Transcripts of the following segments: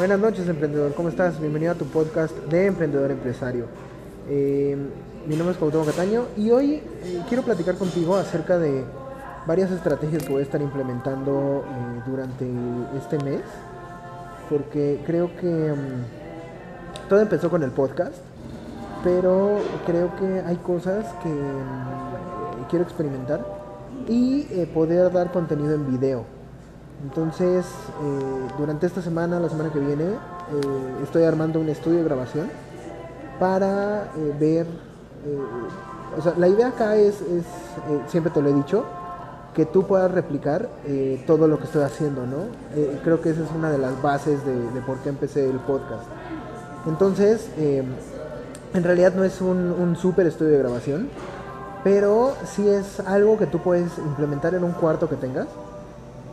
Buenas noches, emprendedor. ¿Cómo estás? Bienvenido a tu podcast de Emprendedor Empresario. Eh, mi nombre es Cuauhtémoc Cataño y hoy eh, quiero platicar contigo acerca de varias estrategias que voy a estar implementando eh, durante este mes, porque creo que mm, todo empezó con el podcast, pero creo que hay cosas que mm, quiero experimentar y poder dar contenido en video. Entonces, eh, durante esta semana, la semana que viene, eh, estoy armando un estudio de grabación para eh, ver, o sea, la idea acá es, siempre te lo he dicho, que tú puedas replicar todo lo que estoy haciendo, ¿no? creo que esa es una de las bases de, por qué empecé el podcast. Entonces, en realidad no es un, un super estudio de grabación, pero sí es algo que tú puedes implementar en un cuarto que tengas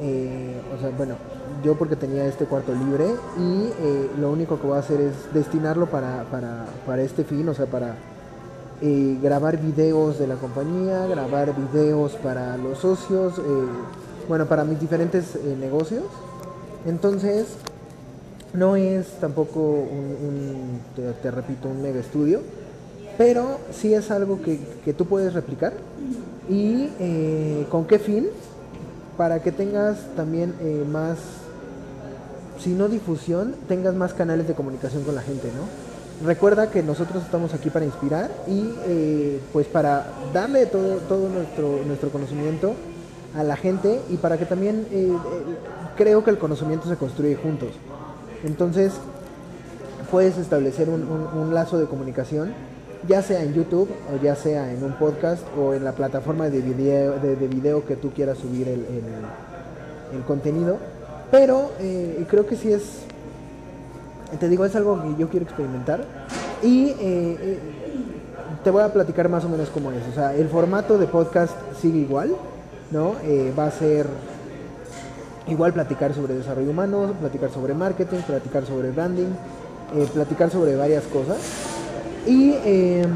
eh, o sea, bueno, yo porque tenía este cuarto libre y eh, lo único que voy a hacer es destinarlo para, para, para este fin, o sea, para eh, grabar videos de la compañía, grabar videos para los socios, bueno, para mis diferentes negocios. Entonces, no es tampoco un, te, repito, un mega estudio, pero sí es algo que, que tú puedes replicar. ¿Y con qué fin? Para que tengas también eh, más, si no difusión, tengas más canales de comunicación con la gente, ¿no? Recuerda que nosotros estamos aquí para inspirar y eh, pues para darle todo, todo nuestro, nuestro conocimiento a la gente y para que también eh, creo que el conocimiento se construye juntos. Entonces puedes establecer un, un lazo de comunicación ya sea en YouTube o ya sea en un podcast o en la plataforma de video, de, video que tú quieras subir el, el, contenido. Pero eh, creo que sí es, te digo, es algo que yo quiero experimentar. Y eh, eh, te voy a platicar más o menos cómo es. O sea, el formato de podcast sigue igual, ¿no? va a ser igual platicar sobre desarrollo humano, platicar sobre marketing, platicar sobre branding, platicar sobre varias cosas. Y em,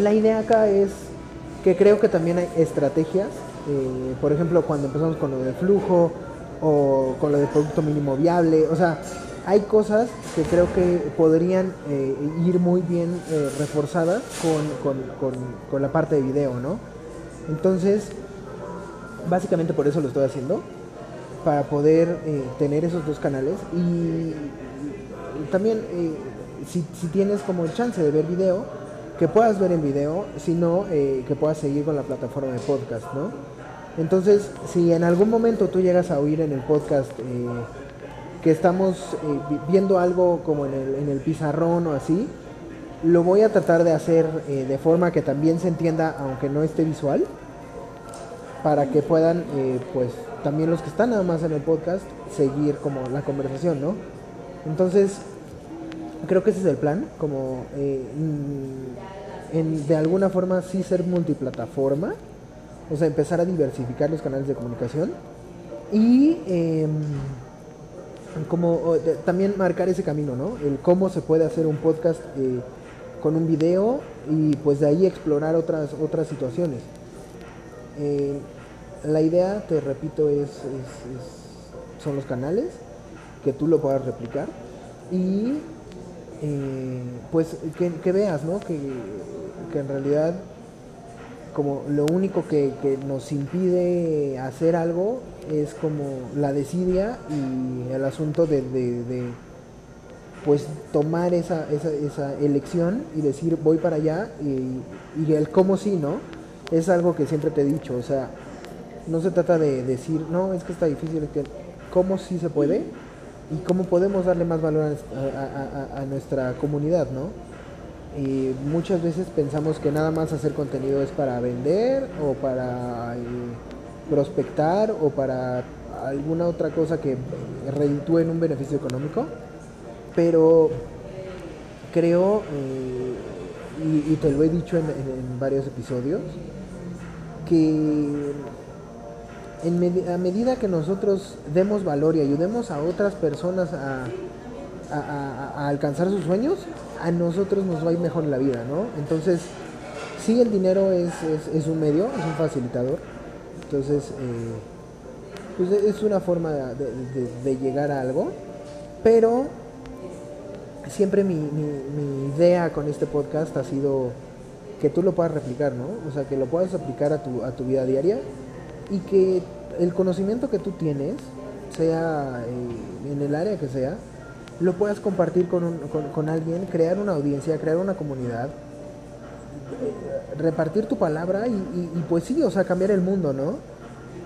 la idea acá es que creo que también hay estrategias, eh, por ejemplo, cuando empezamos con lo de flujo o con lo de producto mínimo viable, o sea, hay cosas que creo que podrían eh, ir muy bien eh, reforzadas con, la parte de video, ¿no? Entonces, básicamente por eso lo estoy haciendo, para poder tener esos dos canales y también si, tienes como el chance de ver video, que puedas ver en video, sino eh, que puedas seguir con la plataforma de podcast, ¿no? Entonces, si en algún momento tú llegas a oír en el podcast eh, que estamos eh, viendo algo como en el, en el, pizarrón o así, lo voy a tratar de hacer de forma que también se entienda, aunque no esté visual, para que puedan, pues, también los que están nada más en el podcast, seguir como la conversación, ¿no? Entonces, creo que ese es el plan, como eh, en, de alguna forma sí ser multiplataforma, o sea, empezar a diversificar los canales de comunicación y em, como también marcar ese camino, ¿no? El cómo se puede hacer un podcast eh, con un video y pues de ahí explorar otras, otras situaciones. Eh, la idea, te repito, es, son los canales, que tú lo puedas replicar y eh, pues que, veas, ¿no? Que, en realidad como lo único que, nos impide hacer algo es como la desidia y el asunto de, pues tomar esa, esa, esa, elección y decir voy para allá y, y, el cómo sí, ¿no? Es algo que siempre te he dicho, o sea, no se trata de decir, no, es que está difícil, es que cómo sí se puede y cómo podemos darle más valor a, a, a nuestra comunidad, ¿no? Y muchas veces pensamos que nada más hacer contenido es para vender o para eh, prospectar o para alguna otra cosa que reditúe en un beneficio económico, pero creo, eh, y, te lo he dicho en, varios episodios, que en a medida que nosotros demos valor y ayudemos a otras personas a, alcanzar sus sueños, a nosotros nos va a ir mejor la vida, ¿no? Entonces, sí, el dinero es, es, un medio, es un facilitador. Entonces, eh, pues es una forma de, llegar a algo, pero siempre mi, mi, idea con este podcast ha sido que tú lo puedas replicar, ¿no? O sea, que lo puedas aplicar a tu, a tu vida diaria y que el conocimiento que tú tienes, sea eh, en el área que sea, lo puedas compartir con, con, alguien, crear una audiencia, crear una comunidad, repartir tu palabra y, pues sí, o sea, cambiar el mundo, ¿no?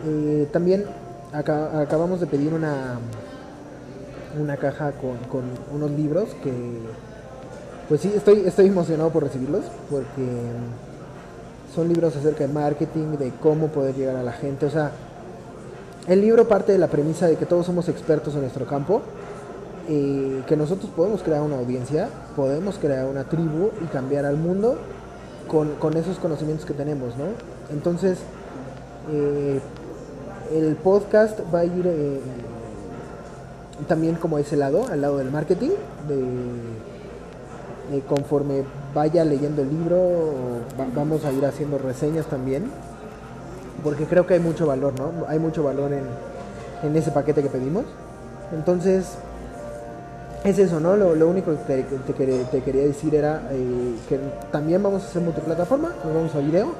Eh, también acabamos de pedir una, una caja con, con, unos libros que, pues sí, estoy, estoy emocionado por recibirlos porque son libros acerca de marketing, de cómo poder llegar a la gente, o sea, el libro parte de la premisa de que todos somos expertos en nuestro campo que nosotros podemos crear una audiencia, podemos crear una tribu y cambiar al mundo con, esos conocimientos que tenemos, ¿no? Entonces, eh, el podcast va a ir eh, también como ese lado, al lado del marketing, de, conforme vaya leyendo el libro, vamos a ir haciendo reseñas también, porque creo que hay mucho valor, ¿no? Hay mucho valor en, en ese paquete que pedimos. Entonces, es eso, ¿no? Lo, único que te, quería decir era eh, que también vamos a hacer multiplataforma, nos vamos a video.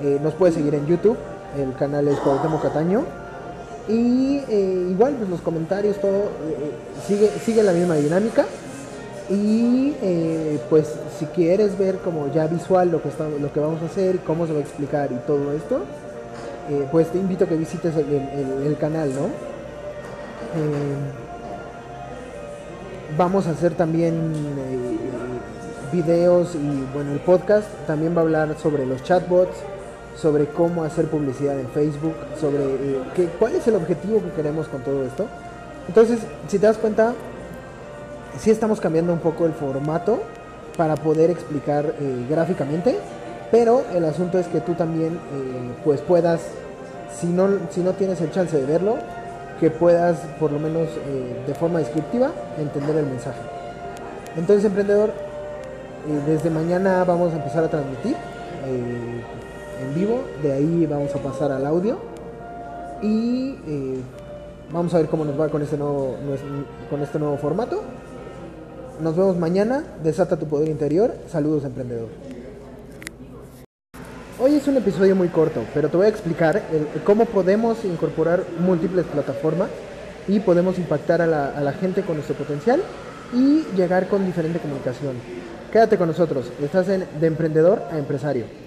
Eh, nos puedes seguir en YouTube, el canal es Cuauhtémoc Cataño. Y eh, igual, pues los comentarios, todo sigue, sigue la misma dinámica. Y pues si quieres ver como ya visual lo que, estamos, lo que vamos a hacer, cómo se va a explicar y todo esto, pues te invito a que visites el, canal, ¿no? Vamos a hacer también eh, videos y bueno, el podcast también va a hablar sobre los chatbots, sobre cómo hacer publicidad en Facebook, sobre eh, qué, cuál es el objetivo que queremos con todo esto. Entonces, si te das cuenta, sí estamos cambiando un poco el formato para poder explicar eh, gráficamente, pero el asunto es que tú también pues puedas, si no, si no tienes el chance de verlo, que puedas, por lo menos eh, de forma descriptiva, entender el mensaje. Entonces, emprendedor, eh, desde mañana vamos a empezar a transmitir eh, en vivo, de ahí vamos a pasar al audio y vamos a ver cómo nos va con este nuevo, con este nuevo formato. Nos vemos mañana, desata tu poder interior, saludos emprendedor. Hoy es un episodio muy corto, pero te voy a explicar cómo podemos incorporar múltiples plataformas y podemos impactar a la, a la gente con nuestro potencial y llegar con diferente comunicación. Quédate con nosotros, estás en de emprendedor a empresario.